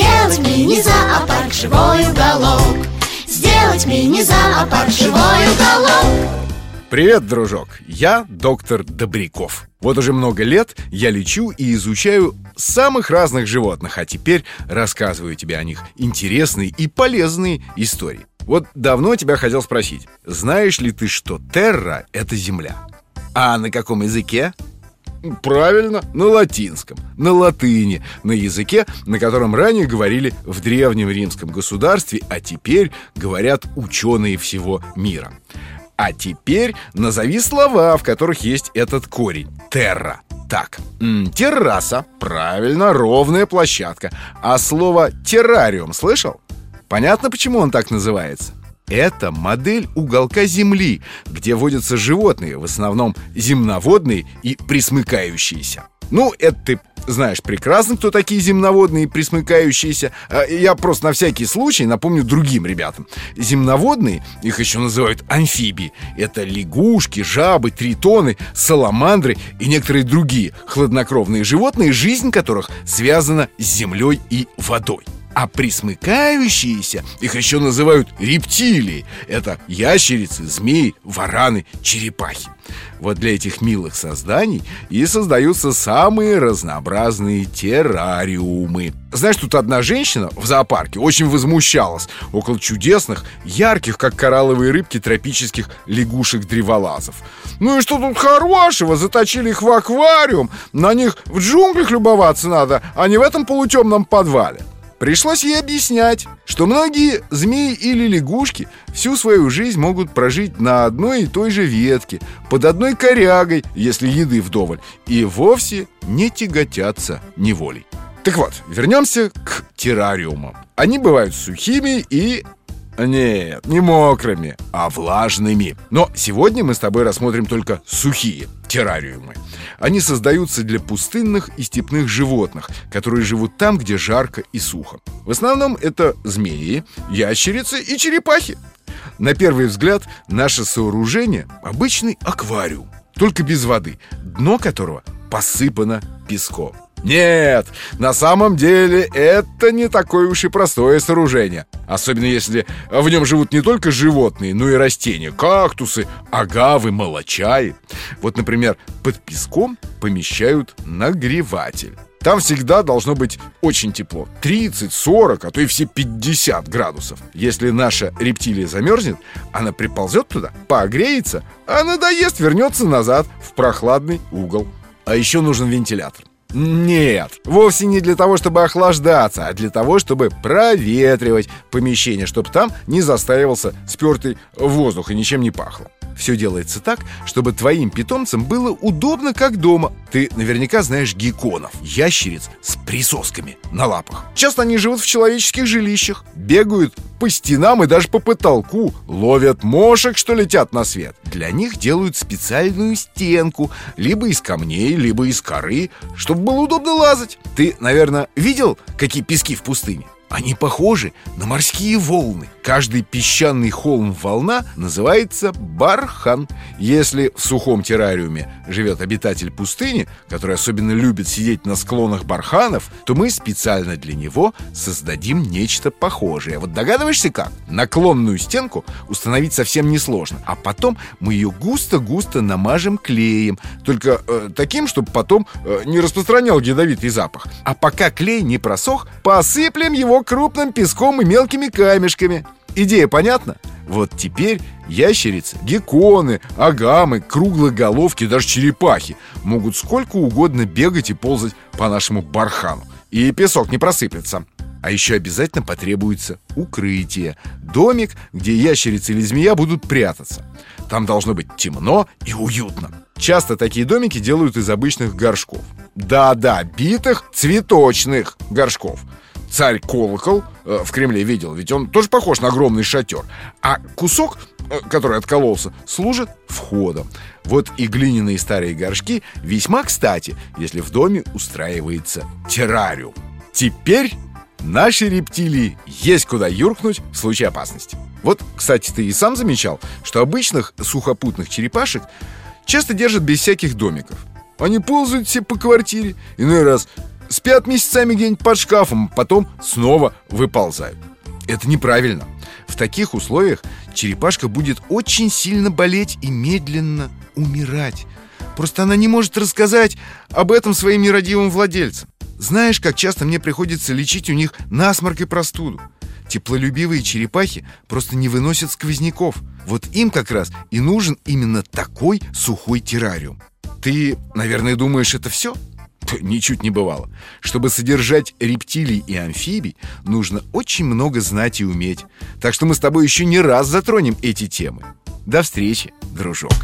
Сделать мини-зоопарк живой уголок Сделать мини-зоопарк живой уголок Привет, дружок! Я доктор Добряков. Вот уже много лет я лечу и изучаю самых разных животных, а теперь рассказываю тебе о них интересные и полезные истории. Вот давно тебя хотел спросить, знаешь ли ты, что терра — это земля? А на каком языке? Правильно, на латинском, на латыни, на языке, на котором ранее говорили в древнем римском государстве, а теперь говорят ученые всего мира. А теперь назови слова, в которых есть этот корень. Терра. Так, терраса, правильно, ровная площадка. А слово террариум слышал? Понятно, почему он так называется? Это модель уголка Земли, где водятся животные, в основном земноводные и присмыкающиеся. Ну, это ты знаешь прекрасно, кто такие земноводные и присмыкающиеся. А Я просто на всякий случай напомню другим ребятам. Земноводные, их еще называют амфибии. Это лягушки, жабы, тритоны, саламандры и некоторые другие хладнокровные животные, жизнь которых связана с землей и водой. А присмыкающиеся, их еще называют рептилии. Это ящерицы, змеи, вараны, черепахи. Вот для этих милых созданий и создаются самые разнообразные террариумы. Знаешь, тут одна женщина в зоопарке очень возмущалась Около чудесных, ярких, как коралловые рыбки, тропических лягушек-древолазов Ну и что тут хорошего? Заточили их в аквариум. На них в джунглях любоваться надо, а не в этом полутемном подвале Пришлось ей объяснять, что многие змеи или лягушки всю свою жизнь могут прожить на одной и той же ветке, под одной корягой, если еды вдоволь, и вовсе не тяготятся неволей. Так вот, вернемся к террариумам. Они бывают сухими и нет, не мокрыми, а влажными. Но сегодня мы с тобой рассмотрим только сухие террариумы. Они создаются для пустынных и степных животных, которые живут там, где жарко и сухо. В основном это змеи, ящерицы и черепахи. На первый взгляд, наше сооружение – обычный аквариум, только без воды, дно которого посыпано песком. Нет, на самом деле это не такое уж и простое сооружение. Особенно если в нем живут не только животные, но и растения Кактусы, агавы, молочаи. Вот, например, под песком помещают нагреватель. Там всегда должно быть очень тепло 30, 40, а то и все 50 градусов. Если наша рептилия замерзнет, она приползет туда, погреется А надоест, вернется назад в прохладный угол. А еще нужен вентилятор нет, вовсе не для того, чтобы охлаждаться, а для того, чтобы проветривать помещение, чтобы там не застаивался спертый воздух и ничем не пахло. Все делается так, чтобы твоим питомцам было удобно, как дома. Ты наверняка знаешь гекконов, ящериц с присосками на лапах. Часто они живут в человеческих жилищах, бегают по стенам и даже по потолку, ловят мошек, что летят на свет. Для них делают специальную стенку, либо из камней, либо из коры, чтобы было удобно лазать. Ты, наверное, видел, какие пески в пустыне? Они похожи на морские волны. Каждый песчаный холм-волна называется бархан. Если в сухом террариуме живет обитатель пустыни, который особенно любит сидеть на склонах барханов, то мы специально для него создадим нечто похожее. Вот догадываешься как? Наклонную стенку установить совсем несложно, а потом мы ее густо-густо намажем клеем, только э, таким, чтобы потом э, не распространял ядовитый запах. А пока клей не просох, посыплем его крупным песком и мелкими камешками. Идея понятна? Вот теперь ящерицы, гекконы, агамы, круглоголовки, даже черепахи могут сколько угодно бегать и ползать по нашему бархану. И песок не просыплется. А еще обязательно потребуется укрытие. Домик, где ящерица или змея будут прятаться. Там должно быть темно и уютно. Часто такие домики делают из обычных горшков. Да-да, битых цветочных горшков. Царь-колокол э, в Кремле видел, ведь он тоже похож на огромный шатер. А кусок, э, который откололся, служит входом. Вот и глиняные старые горшки весьма кстати, если в доме устраивается террариум. Теперь наши рептилии есть куда юркнуть в случае опасности. Вот, кстати, ты и сам замечал, что обычных сухопутных черепашек часто держат без всяких домиков. Они ползают все по квартире, иной раз спят месяцами где-нибудь под шкафом, потом снова выползают. Это неправильно. В таких условиях черепашка будет очень сильно болеть и медленно умирать. Просто она не может рассказать об этом своим нерадивым владельцам. Знаешь, как часто мне приходится лечить у них насморк и простуду? Теплолюбивые черепахи просто не выносят сквозняков. Вот им как раз и нужен именно такой сухой террариум. Ты, наверное, думаешь, это все? Ничуть не бывало. Чтобы содержать рептилий и амфибий, нужно очень много знать и уметь. Так что мы с тобой еще не раз затронем эти темы. До встречи, дружок.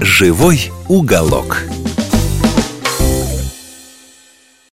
Живой уголок.